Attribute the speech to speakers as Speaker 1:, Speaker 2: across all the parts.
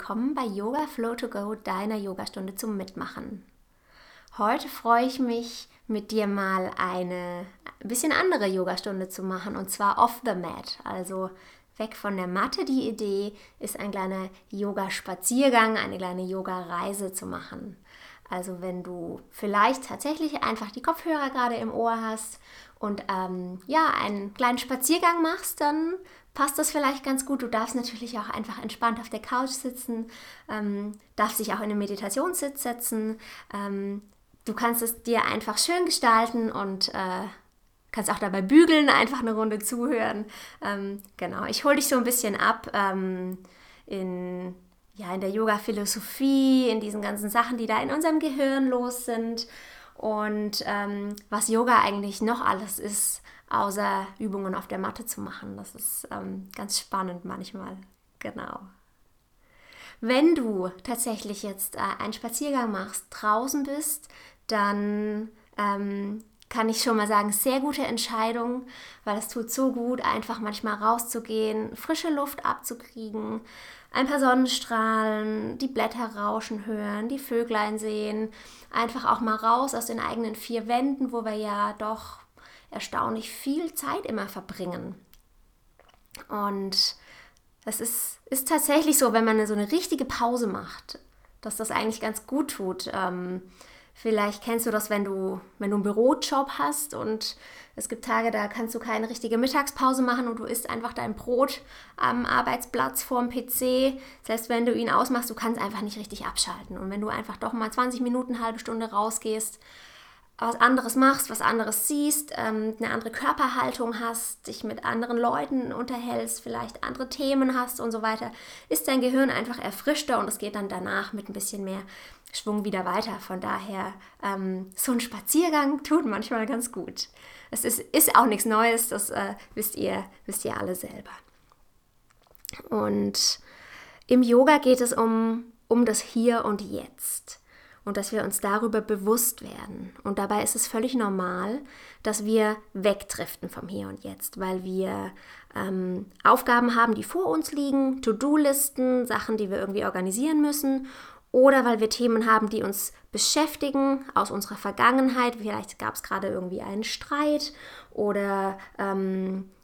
Speaker 1: willkommen bei Yoga Flow to Go, deiner Yogastunde zum Mitmachen. Heute freue ich mich, mit dir mal eine bisschen andere Yogastunde zu machen und zwar off the mat, also weg von der Matte. Die Idee ist ein kleiner Yoga-Spaziergang, eine kleine Yoga-Reise zu machen. Also wenn du vielleicht tatsächlich einfach die Kopfhörer gerade im Ohr hast und ähm, ja, einen kleinen Spaziergang machst, dann passt das vielleicht ganz gut. Du darfst natürlich auch einfach entspannt auf der Couch sitzen, ähm, darfst dich auch in einen Meditationssitz setzen. Ähm, du kannst es dir einfach schön gestalten und äh, kannst auch dabei bügeln, einfach eine Runde zuhören. Ähm, genau, ich hole dich so ein bisschen ab ähm, in, ja, in der Yoga-Philosophie, in diesen ganzen Sachen, die da in unserem Gehirn los sind und ähm, was Yoga eigentlich noch alles ist, außer Übungen auf der Matte zu machen. Das ist ähm, ganz spannend manchmal. Genau. Wenn du tatsächlich jetzt äh, einen Spaziergang machst, draußen bist, dann ähm, kann ich schon mal sagen, sehr gute Entscheidung, weil es tut so gut, einfach manchmal rauszugehen, frische Luft abzukriegen, ein paar Sonnenstrahlen, die Blätter rauschen hören, die Vöglein sehen, einfach auch mal raus aus den eigenen vier Wänden, wo wir ja doch erstaunlich viel Zeit immer verbringen. Und es ist, ist tatsächlich so, wenn man so eine richtige Pause macht, dass das eigentlich ganz gut tut. Ähm, Vielleicht kennst du das, wenn du, wenn du einen Bürojob hast und es gibt Tage, da kannst du keine richtige Mittagspause machen und du isst einfach dein Brot am Arbeitsplatz vorm PC. Selbst wenn du ihn ausmachst, du kannst einfach nicht richtig abschalten. Und wenn du einfach doch mal 20 Minuten, eine halbe Stunde rausgehst, was anderes machst, was anderes siehst, ähm, eine andere Körperhaltung hast, dich mit anderen Leuten unterhältst, vielleicht andere Themen hast und so weiter, ist dein Gehirn einfach erfrischter und es geht dann danach mit ein bisschen mehr Schwung wieder weiter. Von daher, ähm, so ein Spaziergang tut manchmal ganz gut. Es ist, ist auch nichts Neues, das äh, wisst, ihr, wisst ihr alle selber. Und im Yoga geht es um, um das Hier und Jetzt und dass wir uns darüber bewusst werden. Und dabei ist es völlig normal, dass wir wegdriften vom Hier und Jetzt, weil wir ähm, Aufgaben haben, die vor uns liegen, To-Do-Listen, Sachen, die wir irgendwie organisieren müssen oder weil wir Themen haben, die uns beschäftigen aus unserer Vergangenheit. Vielleicht gab es gerade irgendwie einen Streit oder ähm, äh,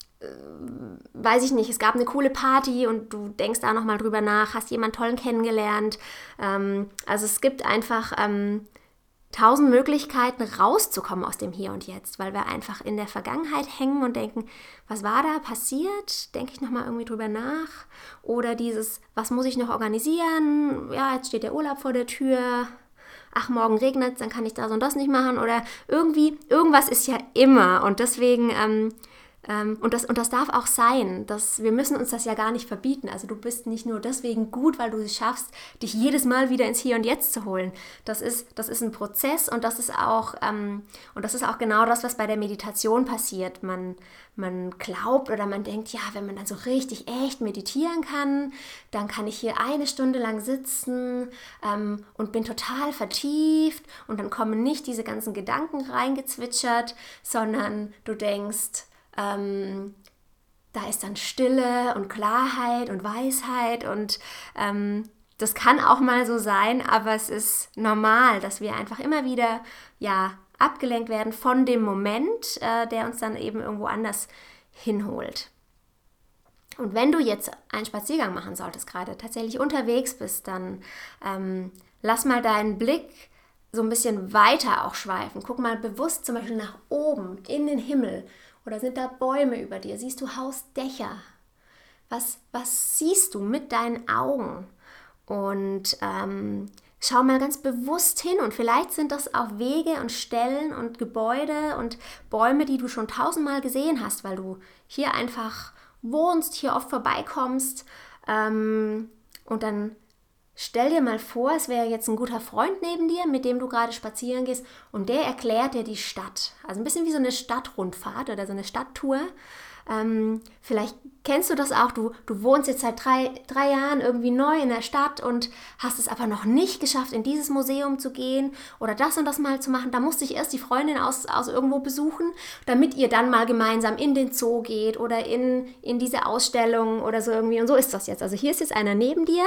Speaker 1: weiß ich nicht, es gab eine coole Party und du denkst da nochmal drüber nach, hast jemanden tollen kennengelernt. Ähm, also es gibt einfach ähm, tausend Möglichkeiten rauszukommen aus dem Hier und Jetzt, weil wir einfach in der Vergangenheit hängen und denken, was war da passiert? Denke ich nochmal irgendwie drüber nach. Oder dieses, was muss ich noch organisieren? Ja, jetzt steht der Urlaub vor der Tür. Ach, morgen regnet es, dann kann ich das und das nicht machen. Oder irgendwie, irgendwas ist ja immer. Und deswegen ähm, und, das, und das darf auch sein. Das, wir müssen uns das ja gar nicht verbieten. Also du bist nicht nur deswegen gut, weil du es schaffst, dich jedes Mal wieder ins Hier und Jetzt zu holen. Das ist, das ist ein Prozess und das ist auch, ähm, und das ist auch genau das, was bei der Meditation passiert. Man, man glaubt oder man denkt, ja, wenn man dann so richtig echt meditieren kann, dann kann ich hier eine Stunde lang sitzen ähm, und bin total vertieft und dann kommen nicht diese ganzen Gedanken reingezwitschert, sondern du denkst, ähm, da ist dann Stille und Klarheit und Weisheit und ähm, das kann auch mal so sein, aber es ist normal, dass wir einfach immer wieder ja abgelenkt werden von dem Moment, äh, der uns dann eben irgendwo anders hinholt. Und wenn du jetzt einen Spaziergang machen solltest, gerade tatsächlich unterwegs bist, dann ähm, lass mal deinen Blick so ein bisschen weiter auch schweifen. Guck mal bewusst zum Beispiel nach oben in den Himmel oder sind da Bäume über dir? Siehst du Hausdächer? Was, was siehst du mit deinen Augen? Und ähm, schau mal ganz bewusst hin und vielleicht sind das auch Wege und Stellen und Gebäude und Bäume, die du schon tausendmal gesehen hast, weil du hier einfach wohnst, hier oft vorbeikommst. Ähm, und dann Stell dir mal vor, es wäre jetzt ein guter Freund neben dir, mit dem du gerade spazieren gehst und der erklärt dir die Stadt. Also ein bisschen wie so eine Stadtrundfahrt oder so eine Stadttour. Ähm, vielleicht kennst du das auch, du, du wohnst jetzt seit drei, drei Jahren irgendwie neu in der Stadt und hast es aber noch nicht geschafft, in dieses Museum zu gehen oder das und das mal zu machen. Da musste ich erst die Freundin aus, aus irgendwo besuchen, damit ihr dann mal gemeinsam in den Zoo geht oder in, in diese Ausstellung oder so irgendwie. Und so ist das jetzt. Also hier ist jetzt einer neben dir.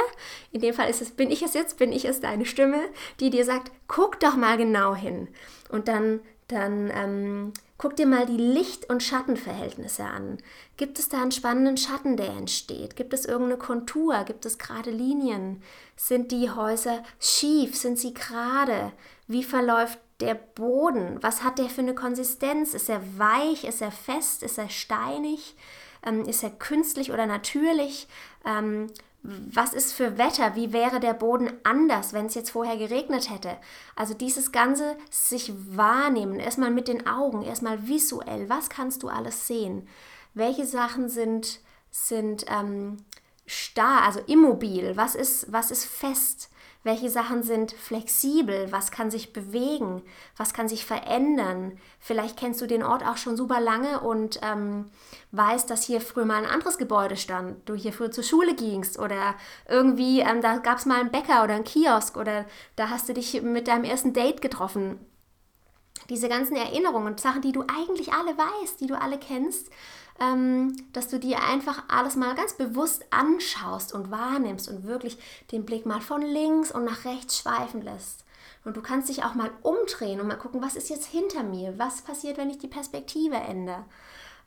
Speaker 1: In dem Fall ist es, bin ich es jetzt, bin ich es deine Stimme, die dir sagt, guck doch mal genau hin. Und dann, dann ähm, Guck dir mal die Licht- und Schattenverhältnisse an. Gibt es da einen spannenden Schatten, der entsteht? Gibt es irgendeine Kontur? Gibt es gerade Linien? Sind die Häuser schief? Sind sie gerade? Wie verläuft der Boden? Was hat der für eine Konsistenz? Ist er weich? Ist er fest? Ist er steinig? Ähm, ist er künstlich oder natürlich? Ähm, was ist für Wetter, wie wäre der Boden anders, wenn es jetzt vorher geregnet hätte. Also dieses ganze sich wahrnehmen, erstmal mit den Augen, erstmal visuell, was kannst du alles sehen? Welche Sachen sind, sind ähm, starr, also immobil, was ist, was ist fest? Welche Sachen sind flexibel? Was kann sich bewegen? Was kann sich verändern? Vielleicht kennst du den Ort auch schon super lange und ähm, weißt, dass hier früher mal ein anderes Gebäude stand. Du hier früher zur Schule gingst oder irgendwie, ähm, da gab es mal einen Bäcker oder einen Kiosk oder da hast du dich mit deinem ersten Date getroffen. Diese ganzen Erinnerungen und Sachen, die du eigentlich alle weißt, die du alle kennst, ähm, dass du dir einfach alles mal ganz bewusst anschaust und wahrnimmst und wirklich den Blick mal von links und nach rechts schweifen lässt. Und du kannst dich auch mal umdrehen und mal gucken, was ist jetzt hinter mir? Was passiert, wenn ich die Perspektive ändere?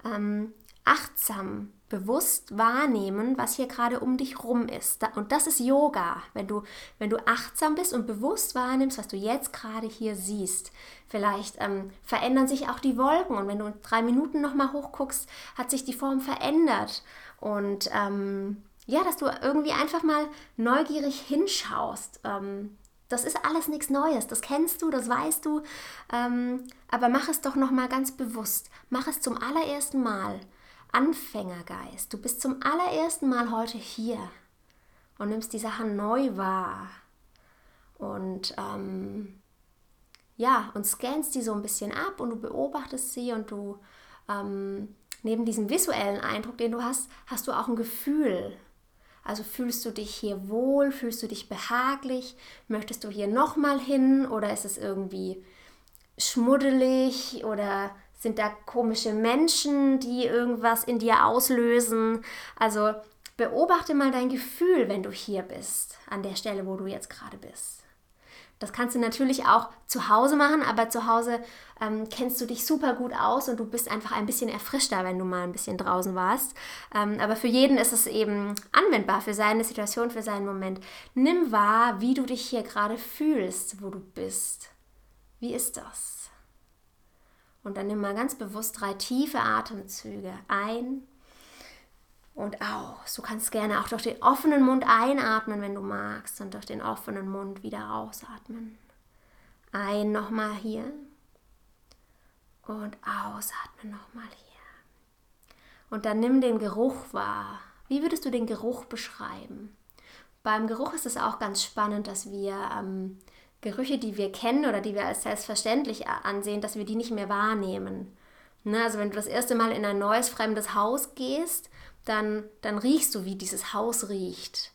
Speaker 1: Ähm, achtsam, bewusst wahrnehmen, was hier gerade um dich rum ist. Und das ist Yoga, wenn du, wenn du achtsam bist und bewusst wahrnimmst, was du jetzt gerade hier siehst. Vielleicht ähm, verändern sich auch die Wolken und wenn du drei Minuten nochmal hochguckst, hat sich die Form verändert. Und ähm, ja, dass du irgendwie einfach mal neugierig hinschaust. Ähm, das ist alles nichts Neues, das kennst du, das weißt du, ähm, aber mach es doch nochmal ganz bewusst. Mach es zum allerersten Mal. Anfängergeist. Du bist zum allerersten Mal heute hier und nimmst die Sachen neu wahr. Und ähm, ja, und scannst die so ein bisschen ab und du beobachtest sie und du ähm, neben diesem visuellen Eindruck, den du hast, hast du auch ein Gefühl. Also fühlst du dich hier wohl, fühlst du dich behaglich, möchtest du hier nochmal hin oder ist es irgendwie schmuddelig oder sind da komische Menschen, die irgendwas in dir auslösen? Also beobachte mal dein Gefühl, wenn du hier bist, an der Stelle, wo du jetzt gerade bist. Das kannst du natürlich auch zu Hause machen, aber zu Hause ähm, kennst du dich super gut aus und du bist einfach ein bisschen erfrischter, wenn du mal ein bisschen draußen warst. Ähm, aber für jeden ist es eben anwendbar, für seine Situation, für seinen Moment. Nimm wahr, wie du dich hier gerade fühlst, wo du bist. Wie ist das? Und dann nimm mal ganz bewusst drei tiefe Atemzüge ein und aus. Du kannst gerne auch durch den offenen Mund einatmen, wenn du magst, und durch den offenen Mund wieder ausatmen. Ein nochmal hier und ausatmen nochmal hier. Und dann nimm den Geruch wahr. Wie würdest du den Geruch beschreiben? Beim Geruch ist es auch ganz spannend, dass wir ähm, Gerüche, die wir kennen oder die wir als selbstverständlich ansehen, dass wir die nicht mehr wahrnehmen. Ne? Also wenn du das erste Mal in ein neues, fremdes Haus gehst, dann, dann riechst du, wie dieses Haus riecht.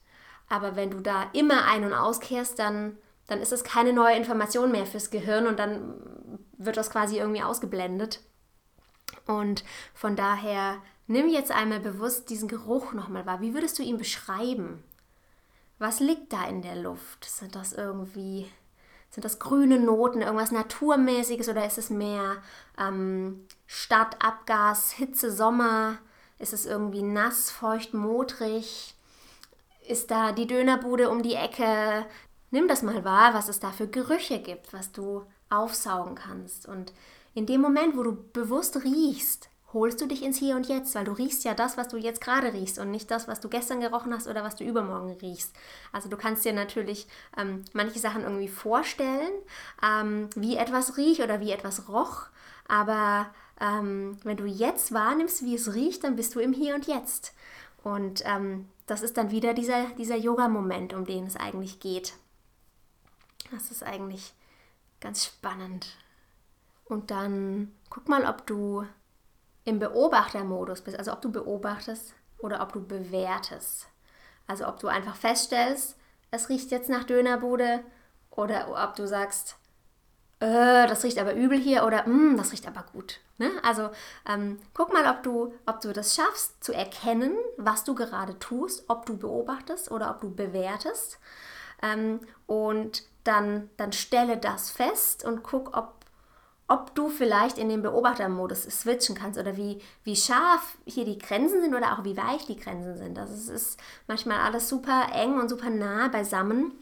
Speaker 1: Aber wenn du da immer ein- und auskehrst, dann, dann ist es keine neue Information mehr fürs Gehirn und dann wird das quasi irgendwie ausgeblendet. Und von daher nimm jetzt einmal bewusst diesen Geruch nochmal wahr. Wie würdest du ihn beschreiben? Was liegt da in der Luft? Sind das irgendwie sind das grüne Noten, irgendwas Naturmäßiges oder ist es mehr ähm, Stadt, Abgas, Hitze, Sommer? Ist es irgendwie nass, feucht, modrig? Ist da die Dönerbude um die Ecke? Nimm das mal wahr, was es da für Gerüche gibt, was du aufsaugen kannst. Und in dem Moment, wo du bewusst riechst, holst du dich ins Hier und Jetzt, weil du riechst ja das, was du jetzt gerade riechst und nicht das, was du gestern gerochen hast oder was du übermorgen riechst. Also du kannst dir natürlich ähm, manche Sachen irgendwie vorstellen, ähm, wie etwas riecht oder wie etwas roch, aber ähm, wenn du jetzt wahrnimmst, wie es riecht, dann bist du im Hier und Jetzt. Und ähm, das ist dann wieder dieser, dieser Yoga-Moment, um den es eigentlich geht. Das ist eigentlich ganz spannend. Und dann guck mal, ob du im Beobachtermodus bist, also ob du beobachtest oder ob du bewertest. Also ob du einfach feststellst, es riecht jetzt nach Dönerbude oder ob du sagst, äh, das riecht aber übel hier oder mm, das riecht aber gut. Ne? Also ähm, guck mal, ob du, ob du das schaffst zu erkennen, was du gerade tust, ob du beobachtest oder ob du bewertest. Ähm, und dann, dann stelle das fest und guck, ob, ob du vielleicht in den Beobachtermodus switchen kannst oder wie, wie scharf hier die Grenzen sind oder auch wie weich die Grenzen sind. Also es ist manchmal alles super eng und super nah beisammen.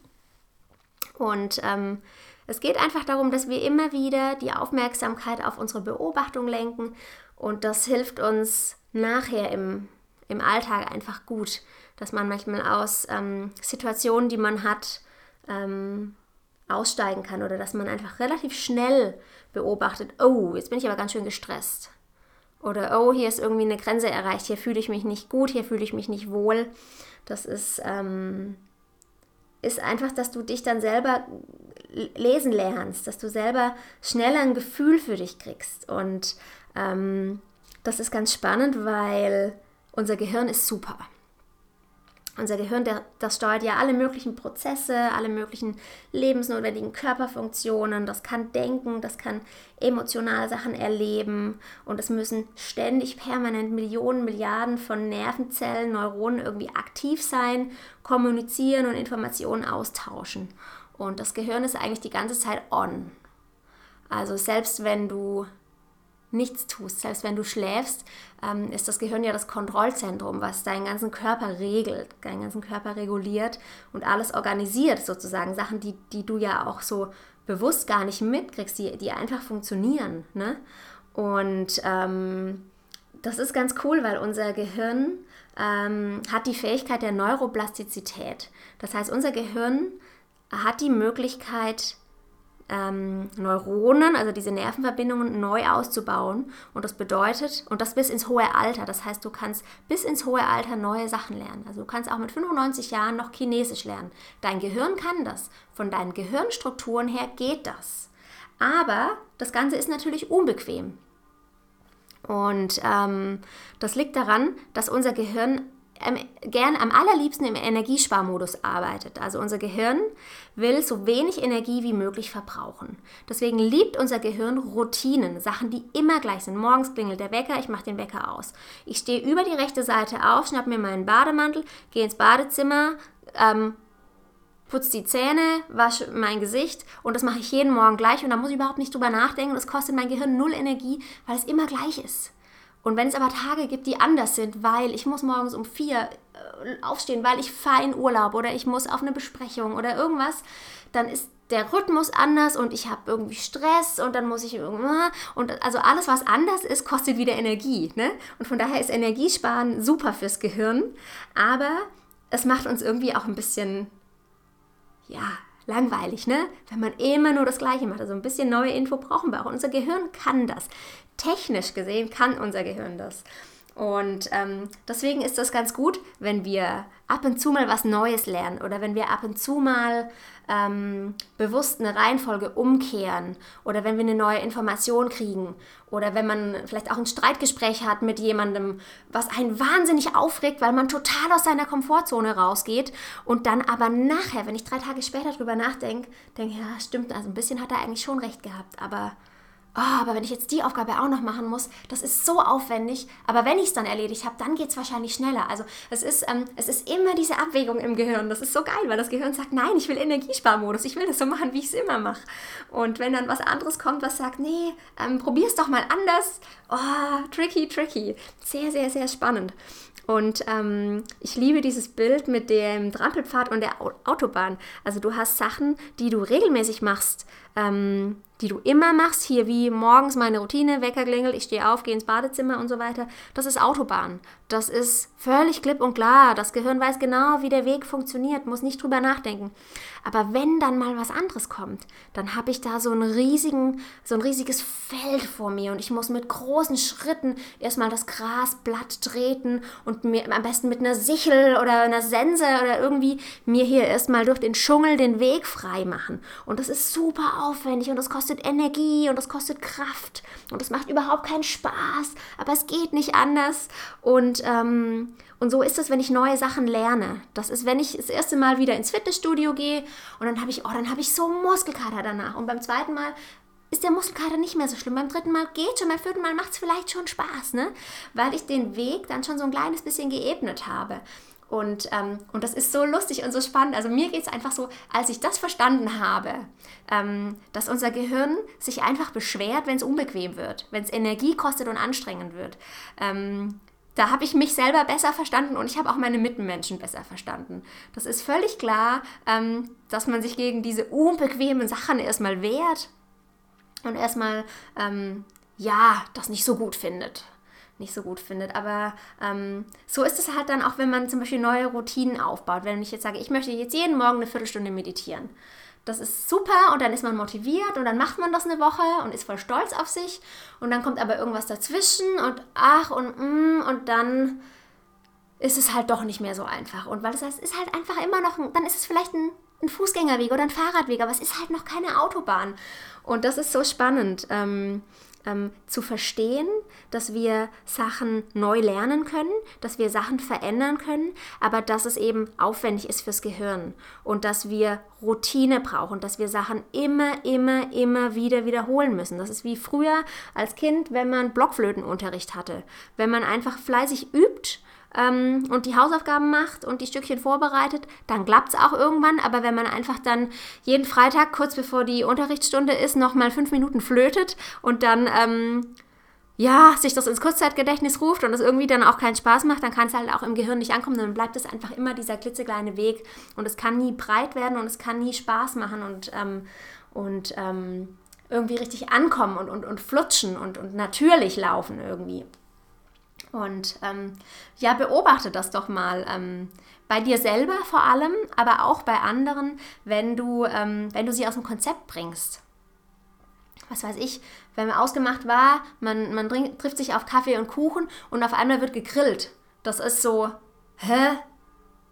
Speaker 1: Und ähm, es geht einfach darum, dass wir immer wieder die Aufmerksamkeit auf unsere Beobachtung lenken und das hilft uns nachher im, im Alltag einfach gut, dass man manchmal aus ähm, Situationen, die man hat, ähm, aussteigen kann oder dass man einfach relativ schnell beobachtet, oh, jetzt bin ich aber ganz schön gestresst. Oder oh, hier ist irgendwie eine Grenze erreicht, hier fühle ich mich nicht gut, hier fühle ich mich nicht wohl. Das ist, ähm, ist einfach, dass du dich dann selber lesen lernst, dass du selber schneller ein Gefühl für dich kriegst. Und ähm, das ist ganz spannend, weil unser Gehirn ist super. Unser Gehirn, der, das steuert ja alle möglichen Prozesse, alle möglichen lebensnotwendigen Körperfunktionen. Das kann denken, das kann emotional Sachen erleben. Und es müssen ständig permanent Millionen, Milliarden von Nervenzellen, Neuronen irgendwie aktiv sein, kommunizieren und Informationen austauschen. Und das Gehirn ist eigentlich die ganze Zeit on. Also selbst wenn du nichts tust, selbst wenn du schläfst, ähm, ist das Gehirn ja das Kontrollzentrum, was deinen ganzen Körper regelt, deinen ganzen Körper reguliert und alles organisiert sozusagen. Sachen, die, die du ja auch so bewusst gar nicht mitkriegst, die, die einfach funktionieren. Ne? Und ähm, das ist ganz cool, weil unser Gehirn ähm, hat die Fähigkeit der Neuroplastizität. Das heißt, unser Gehirn hat die Möglichkeit, ähm, Neuronen, also diese Nervenverbindungen, neu auszubauen. Und das bedeutet, und das bis ins hohe Alter. Das heißt, du kannst bis ins hohe Alter neue Sachen lernen. Also du kannst auch mit 95 Jahren noch Chinesisch lernen. Dein Gehirn kann das. Von deinen Gehirnstrukturen her geht das. Aber das Ganze ist natürlich unbequem. Und ähm, das liegt daran, dass unser Gehirn gern am allerliebsten im Energiesparmodus arbeitet. Also unser Gehirn will so wenig Energie wie möglich verbrauchen. Deswegen liebt unser Gehirn Routinen, Sachen, die immer gleich sind. Morgens klingelt der Wecker, ich mache den Wecker aus. Ich stehe über die rechte Seite auf, schnapp mir meinen Bademantel, gehe ins Badezimmer, ähm, putze die Zähne, wasche mein Gesicht und das mache ich jeden Morgen gleich und da muss ich überhaupt nicht drüber nachdenken. Das kostet mein Gehirn null Energie, weil es immer gleich ist. Und wenn es aber Tage gibt, die anders sind, weil ich muss morgens um vier äh, aufstehen, weil ich fahre in Urlaub oder ich muss auf eine Besprechung oder irgendwas, dann ist der Rhythmus anders und ich habe irgendwie Stress und dann muss ich irgendwann und also alles was anders ist kostet wieder Energie ne und von daher ist Energiesparen super fürs Gehirn aber es macht uns irgendwie auch ein bisschen ja langweilig, ne? Wenn man immer nur das Gleiche macht. Also ein bisschen neue Info brauchen wir auch. Unser Gehirn kann das. Technisch gesehen kann unser Gehirn das. Und ähm, deswegen ist das ganz gut, wenn wir ab und zu mal was Neues lernen oder wenn wir ab und zu mal ähm, bewusst eine Reihenfolge umkehren oder wenn wir eine neue Information kriegen oder wenn man vielleicht auch ein Streitgespräch hat mit jemandem, was einen wahnsinnig aufregt, weil man total aus seiner Komfortzone rausgeht und dann aber nachher, wenn ich drei Tage später drüber nachdenke, denke, ja, stimmt, also ein bisschen hat er eigentlich schon recht gehabt, aber oh, aber wenn ich jetzt die Aufgabe auch noch machen muss, das ist so aufwendig. Aber wenn ich es dann erledigt habe, dann geht es wahrscheinlich schneller. Also es ist, ähm, es ist immer diese Abwägung im Gehirn. Das ist so geil, weil das Gehirn sagt, nein, ich will Energiesparmodus, ich will das so machen, wie ich es immer mache. Und wenn dann was anderes kommt, was sagt, nee, ähm, es doch mal anders. Oh, tricky, tricky. Sehr, sehr, sehr spannend. Und ähm, ich liebe dieses Bild mit dem Trampelpfad und der Autobahn. Also du hast Sachen, die du regelmäßig machst, ähm, die du immer machst, hier wie morgens meine Routine, Weckerklingel, ich stehe auf, gehe ins Badezimmer und so weiter. Das ist Autobahn. Das ist völlig klipp und klar. Das Gehirn weiß genau, wie der Weg funktioniert, muss nicht drüber nachdenken. Aber wenn dann mal was anderes kommt, dann habe ich da so einen riesigen, so ein riesiges Feld vor mir und ich muss mit großen Schritten erstmal das Grasblatt treten und mir am besten mit einer Sichel oder einer Sense oder irgendwie mir hier erstmal durch den Dschungel den Weg frei machen. Und das ist super aufwendig und das kostet Energie und das kostet Kraft und das macht überhaupt keinen Spaß, aber es geht nicht anders. Und ähm, und so ist es, wenn ich neue Sachen lerne. Das ist, wenn ich das erste Mal wieder ins Fitnessstudio gehe und dann habe ich, oh, dann habe ich so Muskelkater danach. Und beim zweiten Mal ist der Muskelkater nicht mehr so schlimm. Beim dritten Mal geht schon, beim vierten Mal macht es vielleicht schon Spaß, ne? Weil ich den Weg dann schon so ein kleines bisschen geebnet habe. Und, ähm, und das ist so lustig und so spannend. Also mir geht es einfach so, als ich das verstanden habe, ähm, dass unser Gehirn sich einfach beschwert, wenn es unbequem wird, wenn es Energie kostet und anstrengend wird. Ähm, da habe ich mich selber besser verstanden und ich habe auch meine Mitmenschen besser verstanden. Das ist völlig klar, ähm, dass man sich gegen diese unbequemen Sachen erstmal wehrt und erstmal, ähm, ja, das nicht so gut findet. Nicht so gut findet. Aber ähm, so ist es halt dann auch, wenn man zum Beispiel neue Routinen aufbaut. Wenn ich jetzt sage, ich möchte jetzt jeden Morgen eine Viertelstunde meditieren das ist super und dann ist man motiviert und dann macht man das eine Woche und ist voll stolz auf sich und dann kommt aber irgendwas dazwischen und ach und mm, und dann ist es halt doch nicht mehr so einfach. Und weil das ist halt einfach immer noch, dann ist es vielleicht ein, ein Fußgängerweg oder ein Fahrradweg, aber es ist halt noch keine Autobahn. Und das ist so spannend. Ähm, ähm, zu verstehen, dass wir Sachen neu lernen können, dass wir Sachen verändern können, aber dass es eben aufwendig ist fürs Gehirn und dass wir Routine brauchen, dass wir Sachen immer, immer, immer wieder wiederholen müssen. Das ist wie früher als Kind, wenn man Blockflötenunterricht hatte. Wenn man einfach fleißig übt, ähm, und die Hausaufgaben macht und die Stückchen vorbereitet, dann klappt es auch irgendwann. Aber wenn man einfach dann jeden Freitag, kurz bevor die Unterrichtsstunde ist, nochmal fünf Minuten flötet und dann ähm, ja, sich das ins Kurzzeitgedächtnis ruft und es irgendwie dann auch keinen Spaß macht, dann kann es halt auch im Gehirn nicht ankommen, dann bleibt es einfach immer dieser klitzekleine Weg und es kann nie breit werden und es kann nie Spaß machen und, ähm, und ähm, irgendwie richtig ankommen und, und, und flutschen und, und natürlich laufen irgendwie. Und ähm, ja, beobachte das doch mal. Ähm, bei dir selber vor allem, aber auch bei anderen, wenn du, ähm, wenn du sie aus dem Konzept bringst. Was weiß ich, wenn man ausgemacht war, man, man trink, trifft sich auf Kaffee und Kuchen und auf einmal wird gegrillt. Das ist so, hä?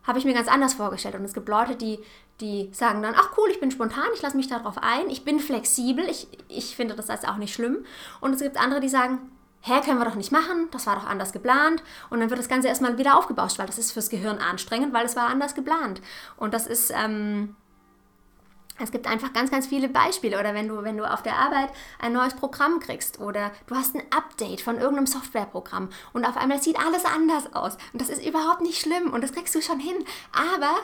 Speaker 1: Habe ich mir ganz anders vorgestellt. Und es gibt Leute, die, die sagen dann, ach cool, ich bin spontan, ich lasse mich darauf ein, ich bin flexibel, ich, ich finde das als auch nicht schlimm. Und es gibt andere, die sagen, hä, können wir doch nicht machen, das war doch anders geplant. Und dann wird das Ganze erstmal wieder aufgebauscht, weil das ist fürs Gehirn anstrengend, weil es war anders geplant. Und das ist, ähm, es gibt einfach ganz, ganz viele Beispiele. Oder wenn du, wenn du auf der Arbeit ein neues Programm kriegst oder du hast ein Update von irgendeinem Softwareprogramm und auf einmal sieht alles anders aus. Und das ist überhaupt nicht schlimm und das kriegst du schon hin. Aber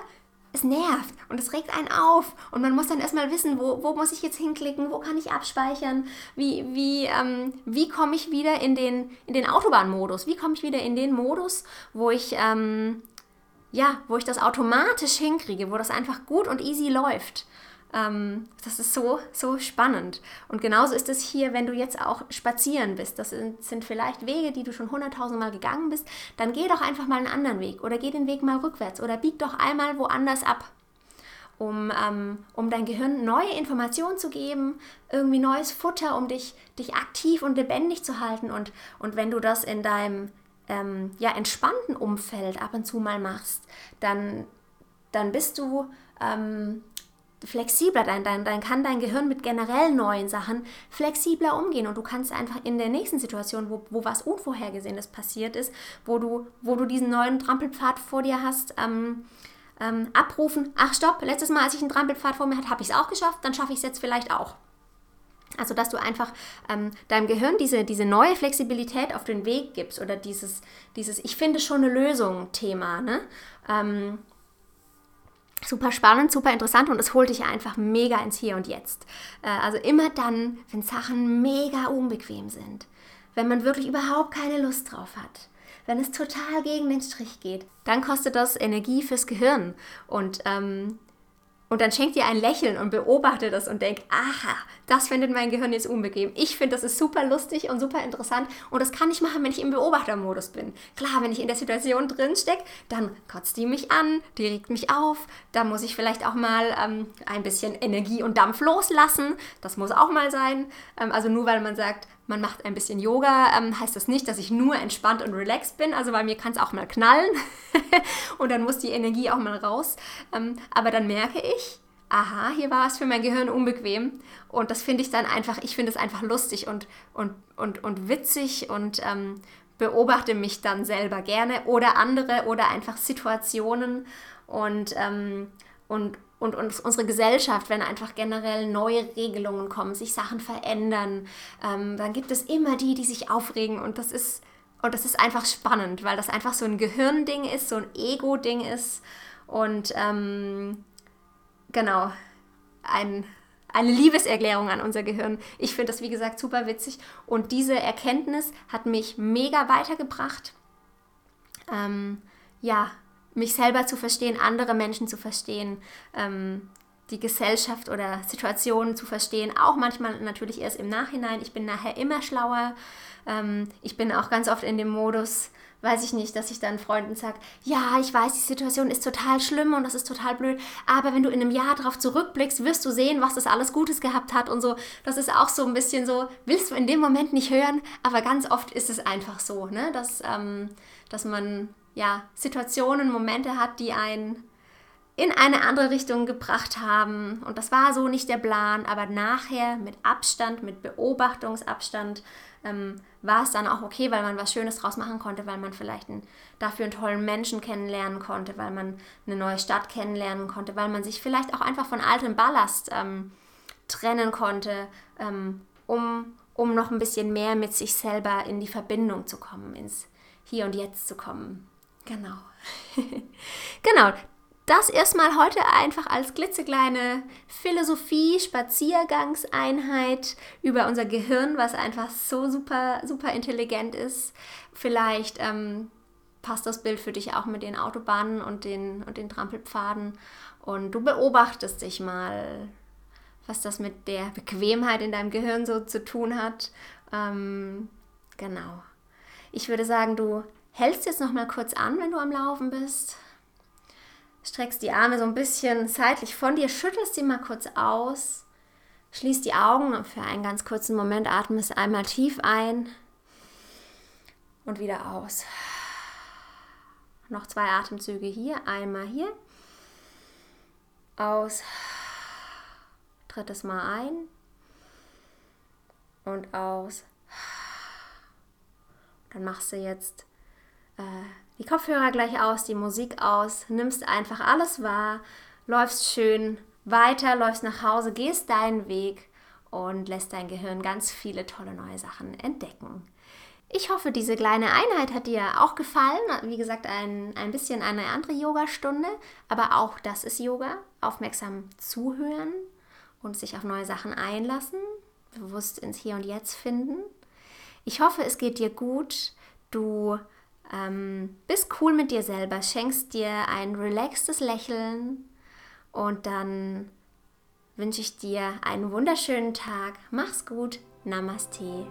Speaker 1: es nervt und es regt einen auf und man muss dann erstmal wissen, wo, wo muss ich jetzt hinklicken, wo kann ich abspeichern, wie, wie, ähm, wie komme ich wieder in den, in den Autobahnmodus, wie komme ich wieder in den Modus, wo ich, ähm, ja, wo ich das automatisch hinkriege, wo das einfach gut und easy läuft. Ähm, das ist so, so spannend. Und genauso ist es hier, wenn du jetzt auch spazieren bist. Das sind, sind vielleicht Wege, die du schon hunderttausendmal gegangen bist. Dann geh doch einfach mal einen anderen Weg oder geh den Weg mal rückwärts oder bieg doch einmal woanders ab. Um, ähm, um dein Gehirn neue Informationen zu geben, irgendwie neues Futter, um dich, dich aktiv und lebendig zu halten. Und, und wenn du das in deinem ähm, ja, entspannten Umfeld ab und zu mal machst, dann, dann bist du ähm, flexibler, dein, dein, dann kann dein Gehirn mit generell neuen Sachen flexibler umgehen und du kannst einfach in der nächsten Situation, wo, wo was Unvorhergesehenes passiert ist, wo du, wo du diesen neuen Trampelpfad vor dir hast, ähm, ähm, abrufen, ach stopp, letztes Mal, als ich einen Trampelpfad vor mir hatte, habe ich es auch geschafft, dann schaffe ich es jetzt vielleicht auch. Also, dass du einfach ähm, deinem Gehirn diese, diese neue Flexibilität auf den Weg gibst oder dieses, dieses Ich finde schon eine Lösung Thema. Ne? Super spannend, super interessant und es holt dich einfach mega ins Hier und Jetzt. Äh, also immer dann, wenn Sachen mega unbequem sind, wenn man wirklich überhaupt keine Lust drauf hat, wenn es total gegen den Strich geht, dann kostet das Energie fürs Gehirn und ähm, und dann schenkt ihr ein Lächeln und beobachtet das und denkt, aha, das findet mein Gehirn jetzt unbequem. Ich finde, das ist super lustig und super interessant und das kann ich machen, wenn ich im Beobachtermodus bin. Klar, wenn ich in der Situation drin stecke, dann kotzt die mich an, die regt mich auf, da muss ich vielleicht auch mal ähm, ein bisschen Energie und Dampf loslassen. Das muss auch mal sein. Ähm, also nur weil man sagt, man macht ein bisschen Yoga, ähm, heißt das nicht, dass ich nur entspannt und relaxed bin. Also bei mir kann es auch mal knallen und dann muss die Energie auch mal raus. Ähm, aber dann merke ich, aha, hier war es für mein Gehirn unbequem. Und das finde ich dann einfach, ich finde es einfach lustig und, und, und, und witzig und ähm, beobachte mich dann selber gerne oder andere oder einfach Situationen und, ähm, und, und, und unsere Gesellschaft, wenn einfach generell neue Regelungen kommen, sich Sachen verändern, ähm, dann gibt es immer die, die sich aufregen und das ist und das ist einfach spannend, weil das einfach so ein Gehirnding ist, so ein Ego-Ding ist und ähm, genau ein, eine Liebeserklärung an unser Gehirn. Ich finde das wie gesagt super witzig und diese Erkenntnis hat mich mega weitergebracht. Ähm, ja, mich selber zu verstehen, andere Menschen zu verstehen, ähm, die Gesellschaft oder Situationen zu verstehen, auch manchmal natürlich erst im Nachhinein. Ich bin nachher immer schlauer. Ähm, ich bin auch ganz oft in dem Modus, weiß ich nicht, dass ich dann Freunden sage, ja, ich weiß, die Situation ist total schlimm und das ist total blöd, aber wenn du in einem Jahr darauf zurückblickst, wirst du sehen, was das alles Gutes gehabt hat und so. Das ist auch so ein bisschen so, willst du in dem Moment nicht hören, aber ganz oft ist es einfach so, ne? dass, ähm, dass man ja, Situationen, Momente hat, die einen in eine andere Richtung gebracht haben. Und das war so nicht der Plan, aber nachher mit Abstand, mit Beobachtungsabstand, ähm, war es dann auch okay, weil man was Schönes draus machen konnte, weil man vielleicht einen, dafür einen tollen Menschen kennenlernen konnte, weil man eine neue Stadt kennenlernen konnte, weil man sich vielleicht auch einfach von altem Ballast ähm, trennen konnte, ähm, um, um noch ein bisschen mehr mit sich selber in die Verbindung zu kommen, ins Hier und Jetzt zu kommen. Genau. genau. Das erstmal heute einfach als klitzekleine Philosophie-Spaziergangseinheit über unser Gehirn, was einfach so super, super intelligent ist. Vielleicht ähm, passt das Bild für dich auch mit den Autobahnen und den, und den Trampelpfaden. Und du beobachtest dich mal, was das mit der Bequemheit in deinem Gehirn so zu tun hat. Ähm, genau. Ich würde sagen, du hältst jetzt noch mal kurz an, wenn du am Laufen bist. Streckst die Arme so ein bisschen seitlich von dir, schüttelst sie mal kurz aus, schließt die Augen für einen ganz kurzen Moment atmest einmal tief ein und wieder aus. Noch zwei Atemzüge hier, einmal hier, aus, drittes Mal ein und aus. Dann machst du jetzt äh, die Kopfhörer gleich aus, die Musik aus, nimmst einfach alles wahr, läufst schön weiter, läufst nach Hause, gehst deinen Weg und lässt dein Gehirn ganz viele tolle neue Sachen entdecken. Ich hoffe, diese kleine Einheit hat dir auch gefallen. Wie gesagt, ein, ein bisschen eine andere Yogastunde, aber auch das ist Yoga. Aufmerksam zuhören und sich auf neue Sachen einlassen, bewusst ins Hier und Jetzt finden. Ich hoffe, es geht dir gut. Du ähm, bist cool mit dir selber, schenkst dir ein relaxtes Lächeln und dann wünsche ich dir einen wunderschönen Tag. Mach's gut. Namaste.